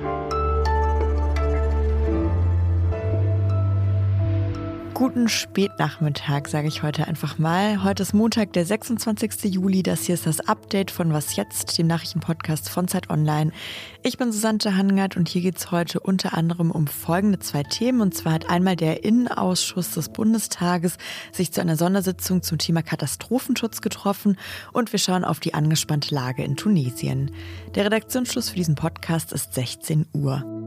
you Guten Spätnachmittag, sage ich heute einfach mal. Heute ist Montag, der 26. Juli. Das hier ist das Update von Was Jetzt, dem Nachrichtenpodcast von Zeit Online. Ich bin Susanne Hangert und hier geht es heute unter anderem um folgende zwei Themen. Und zwar hat einmal der Innenausschuss des Bundestages sich zu einer Sondersitzung zum Thema Katastrophenschutz getroffen und wir schauen auf die angespannte Lage in Tunesien. Der Redaktionsschluss für diesen Podcast ist 16 Uhr.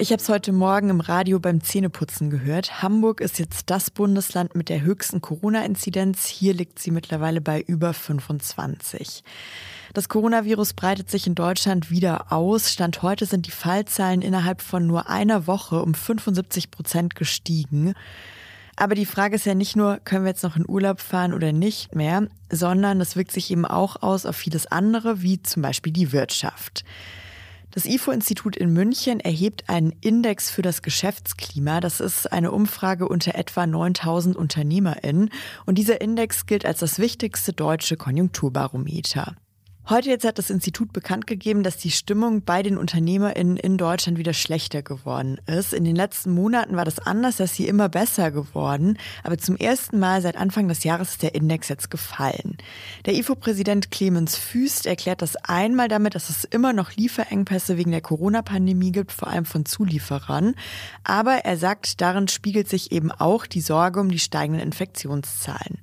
Ich habe es heute Morgen im Radio beim Zähneputzen gehört. Hamburg ist jetzt das Bundesland mit der höchsten Corona-Inzidenz. Hier liegt sie mittlerweile bei über 25. Das Coronavirus breitet sich in Deutschland wieder aus. Stand heute sind die Fallzahlen innerhalb von nur einer Woche um 75 Prozent gestiegen. Aber die Frage ist ja nicht nur, können wir jetzt noch in Urlaub fahren oder nicht mehr, sondern es wirkt sich eben auch aus auf vieles andere, wie zum Beispiel die Wirtschaft. Das IFO-Institut in München erhebt einen Index für das Geschäftsklima. Das ist eine Umfrage unter etwa 9000 UnternehmerInnen. Und dieser Index gilt als das wichtigste deutsche Konjunkturbarometer. Heute jetzt hat das Institut bekannt gegeben, dass die Stimmung bei den UnternehmerInnen in Deutschland wieder schlechter geworden ist. In den letzten Monaten war das anders, dass sie immer besser geworden. Aber zum ersten Mal seit Anfang des Jahres ist der Index jetzt gefallen. Der IFO-Präsident Clemens Füst erklärt das einmal damit, dass es immer noch Lieferengpässe wegen der Corona-Pandemie gibt, vor allem von Zulieferern. Aber er sagt, darin spiegelt sich eben auch die Sorge um die steigenden Infektionszahlen.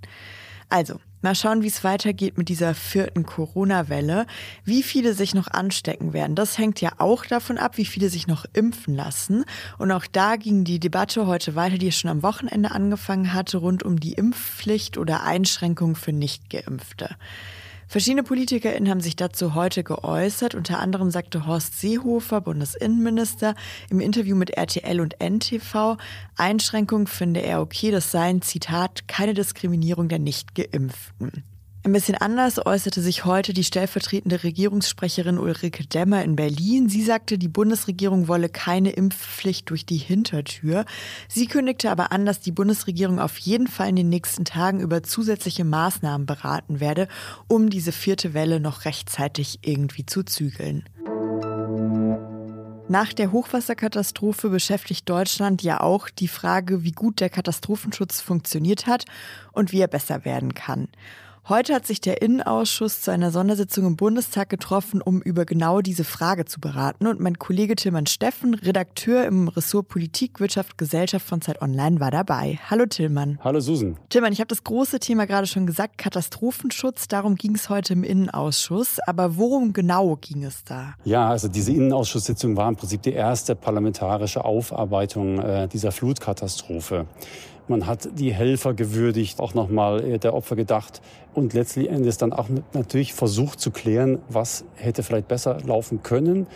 Also, Mal schauen, wie es weitergeht mit dieser vierten Corona-Welle. Wie viele sich noch anstecken werden, das hängt ja auch davon ab, wie viele sich noch impfen lassen. Und auch da ging die Debatte heute weiter, die schon am Wochenende angefangen hatte, rund um die Impfpflicht oder Einschränkungen für Nichtgeimpfte. Verschiedene PolitikerInnen haben sich dazu heute geäußert. Unter anderem sagte Horst Seehofer, Bundesinnenminister, im Interview mit RTL und NTV, Einschränkungen finde er okay, das seien, Zitat, keine Diskriminierung der Nicht-Geimpften. Ein bisschen anders äußerte sich heute die stellvertretende Regierungssprecherin Ulrike Demmer in Berlin. Sie sagte, die Bundesregierung wolle keine Impfpflicht durch die Hintertür. Sie kündigte aber an, dass die Bundesregierung auf jeden Fall in den nächsten Tagen über zusätzliche Maßnahmen beraten werde, um diese vierte Welle noch rechtzeitig irgendwie zu zügeln. Nach der Hochwasserkatastrophe beschäftigt Deutschland ja auch die Frage, wie gut der Katastrophenschutz funktioniert hat und wie er besser werden kann. Heute hat sich der Innenausschuss zu einer Sondersitzung im Bundestag getroffen, um über genau diese Frage zu beraten. Und mein Kollege Tilman Steffen, Redakteur im Ressort Politik, Wirtschaft, Gesellschaft von Zeit Online, war dabei. Hallo Tillmann. Hallo Susan. Tillmann, ich habe das große Thema gerade schon gesagt, Katastrophenschutz. Darum ging es heute im Innenausschuss. Aber worum genau ging es da? Ja, also diese Innenausschusssitzung war im Prinzip die erste parlamentarische Aufarbeitung äh, dieser Flutkatastrophe. Man hat die Helfer gewürdigt, auch nochmal äh, der Opfer gedacht und letztlich Endes dann auch natürlich versucht zu klären, was hätte vielleicht besser laufen können.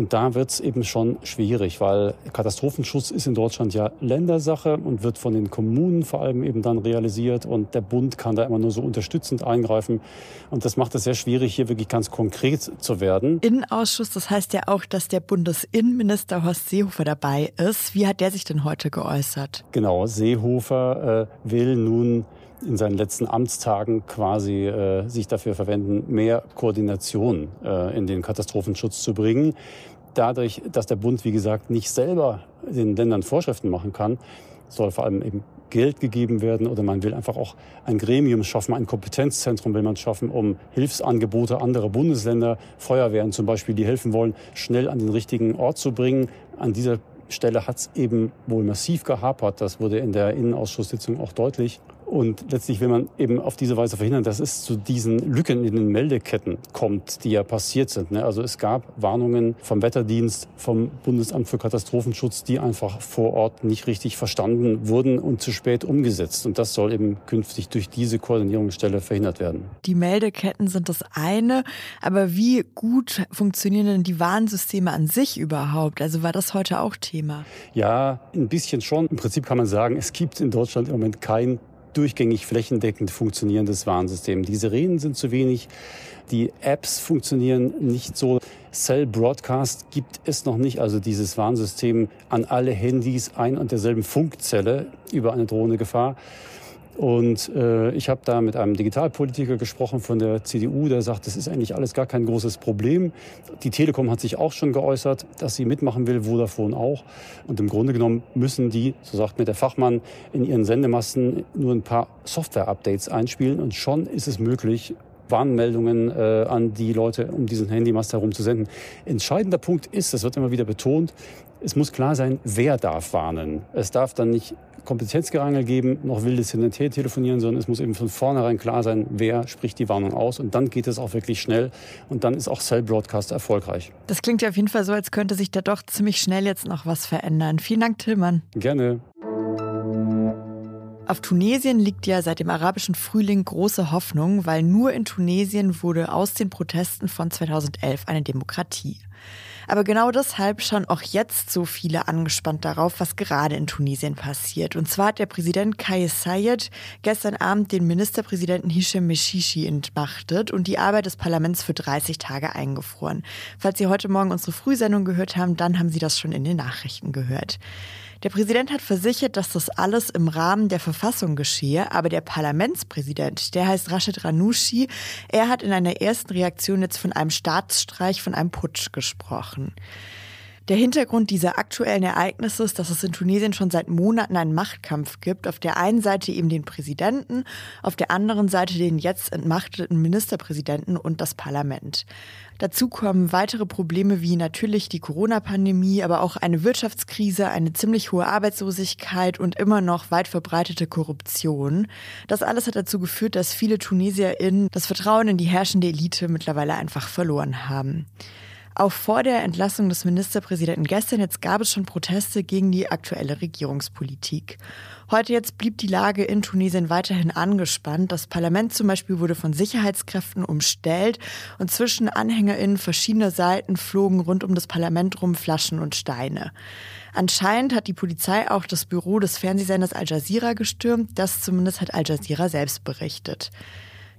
Und da wird es eben schon schwierig, weil Katastrophenschutz ist in Deutschland ja Ländersache und wird von den Kommunen vor allem eben dann realisiert. Und der Bund kann da immer nur so unterstützend eingreifen. Und das macht es sehr schwierig, hier wirklich ganz konkret zu werden. Innenausschuss, das heißt ja auch, dass der Bundesinnenminister Horst Seehofer dabei ist. Wie hat der sich denn heute geäußert? Genau, Seehofer äh, will nun in seinen letzten Amtstagen quasi äh, sich dafür verwenden, mehr Koordination äh, in den Katastrophenschutz zu bringen. Dadurch, dass der Bund, wie gesagt, nicht selber den Ländern Vorschriften machen kann, soll vor allem eben Geld gegeben werden oder man will einfach auch ein Gremium schaffen, ein Kompetenzzentrum will man schaffen, um Hilfsangebote anderer Bundesländer, Feuerwehren zum Beispiel, die helfen wollen, schnell an den richtigen Ort zu bringen. An dieser Stelle hat es eben wohl massiv gehapert. Das wurde in der Innenausschusssitzung auch deutlich. Und letztlich will man eben auf diese Weise verhindern, dass es zu diesen Lücken in den Meldeketten kommt, die ja passiert sind. Ne? Also es gab Warnungen vom Wetterdienst, vom Bundesamt für Katastrophenschutz, die einfach vor Ort nicht richtig verstanden wurden und zu spät umgesetzt. Und das soll eben künftig durch diese Koordinierungsstelle verhindert werden. Die Meldeketten sind das eine, aber wie gut funktionieren denn die Warnsysteme an sich überhaupt? Also war das heute auch Thema? Ja, ein bisschen schon. Im Prinzip kann man sagen, es gibt in Deutschland im Moment kein durchgängig flächendeckend funktionierendes Warnsystem. Die Sirenen sind zu wenig, die Apps funktionieren nicht so. Cell Broadcast gibt es noch nicht, also dieses Warnsystem an alle Handys ein und derselben Funkzelle über eine drohende Gefahr. Und äh, ich habe da mit einem Digitalpolitiker gesprochen von der CDU, der sagt, das ist eigentlich alles gar kein großes Problem. Die Telekom hat sich auch schon geäußert, dass sie mitmachen will, Vodafone auch. Und im Grunde genommen müssen die, so sagt mir der Fachmann, in ihren Sendemasten nur ein paar Software-Updates einspielen und schon ist es möglich, Warnmeldungen äh, an die Leute um diesen Handymast herum zu senden. Entscheidender Punkt ist, das wird immer wieder betont, es muss klar sein, wer darf warnen. Es darf dann nicht Kompetenzgerangel geben, noch wildes Hin und Her telefonieren, sondern es muss eben von vornherein klar sein, wer spricht die Warnung aus. Und dann geht es auch wirklich schnell. Und dann ist auch Cell Broadcast erfolgreich. Das klingt ja auf jeden Fall so, als könnte sich da doch ziemlich schnell jetzt noch was verändern. Vielen Dank, Tillmann. Gerne. Auf Tunesien liegt ja seit dem arabischen Frühling große Hoffnung, weil nur in Tunesien wurde aus den Protesten von 2011 eine Demokratie. Aber genau deshalb schauen auch jetzt so viele angespannt darauf, was gerade in Tunesien passiert. Und zwar hat der Präsident Kais Sayed gestern Abend den Ministerpräsidenten Hisham Meshishi entmachtet und die Arbeit des Parlaments für 30 Tage eingefroren. Falls Sie heute Morgen unsere Frühsendung gehört haben, dann haben Sie das schon in den Nachrichten gehört. Der Präsident hat versichert, dass das alles im Rahmen der Verfassung geschehe, aber der Parlamentspräsident, der heißt Rashid Ranouchi, er hat in einer ersten Reaktion jetzt von einem Staatsstreich, von einem Putsch gesprochen. Der Hintergrund dieser aktuellen Ereignisse ist, dass es in Tunesien schon seit Monaten einen Machtkampf gibt. Auf der einen Seite eben den Präsidenten, auf der anderen Seite den jetzt entmachteten Ministerpräsidenten und das Parlament. Dazu kommen weitere Probleme wie natürlich die Corona-Pandemie, aber auch eine Wirtschaftskrise, eine ziemlich hohe Arbeitslosigkeit und immer noch weit verbreitete Korruption. Das alles hat dazu geführt, dass viele TunesierInnen das Vertrauen in die herrschende Elite mittlerweile einfach verloren haben. Auch vor der Entlassung des Ministerpräsidenten gestern jetzt gab es schon Proteste gegen die aktuelle Regierungspolitik. Heute jetzt blieb die Lage in Tunesien weiterhin angespannt. Das Parlament zum Beispiel wurde von Sicherheitskräften umstellt und zwischen AnhängerInnen verschiedener Seiten flogen rund um das Parlament rum Flaschen und Steine. Anscheinend hat die Polizei auch das Büro des Fernsehsenders Al Jazeera gestürmt. Das zumindest hat Al Jazeera selbst berichtet.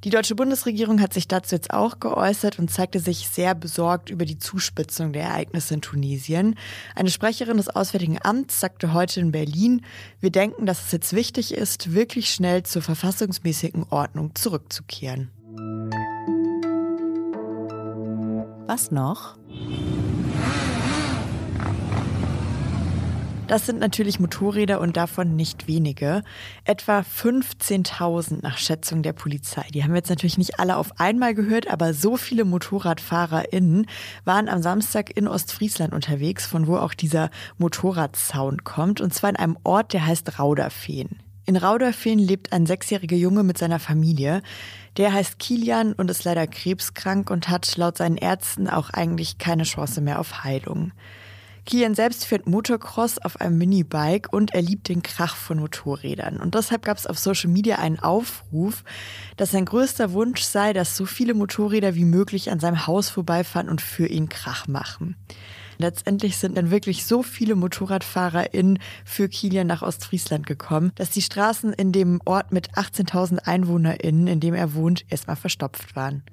Die deutsche Bundesregierung hat sich dazu jetzt auch geäußert und zeigte sich sehr besorgt über die Zuspitzung der Ereignisse in Tunesien. Eine Sprecherin des Auswärtigen Amts sagte heute in Berlin, wir denken, dass es jetzt wichtig ist, wirklich schnell zur verfassungsmäßigen Ordnung zurückzukehren. Was noch? Das sind natürlich Motorräder und davon nicht wenige. Etwa 15.000 nach Schätzung der Polizei. Die haben wir jetzt natürlich nicht alle auf einmal gehört, aber so viele MotorradfahrerInnen waren am Samstag in Ostfriesland unterwegs, von wo auch dieser Motorradsound kommt. Und zwar in einem Ort, der heißt Rauderfehn. In Rauderfehn lebt ein sechsjähriger Junge mit seiner Familie. Der heißt Kilian und ist leider krebskrank und hat laut seinen Ärzten auch eigentlich keine Chance mehr auf Heilung. Kilian selbst fährt Motocross auf einem Minibike und er liebt den Krach von Motorrädern. Und deshalb gab es auf Social Media einen Aufruf, dass sein größter Wunsch sei, dass so viele Motorräder wie möglich an seinem Haus vorbeifahren und für ihn Krach machen. Letztendlich sind dann wirklich so viele MotorradfahrerInnen für Kilian nach Ostfriesland gekommen, dass die Straßen in dem Ort mit 18.000 EinwohnerInnen, in dem er wohnt, erstmal verstopft waren.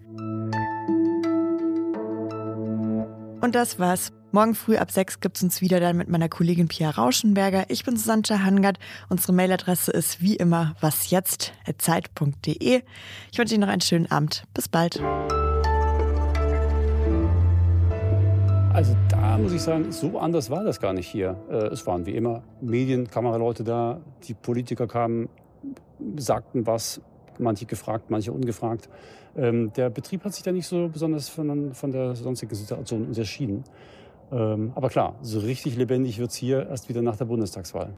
Und das war's. Morgen früh ab sechs gibt's uns wieder dann mit meiner Kollegin Pia Rauschenberger. Ich bin Susanne Hangard. Unsere Mailadresse ist wie immer wasjetzt.zeit.de. Ich wünsche Ihnen noch einen schönen Abend. Bis bald. Also da muss ich sagen, so anders war das gar nicht hier. Äh, es waren wie immer Medien, Kameraleute da, die Politiker kamen, sagten was, manche gefragt, manche ungefragt. Ähm, der Betrieb hat sich da nicht so besonders von, von der sonstigen Situation unterschieden. Ähm, aber klar, so richtig lebendig wird es hier erst wieder nach der Bundestagswahl.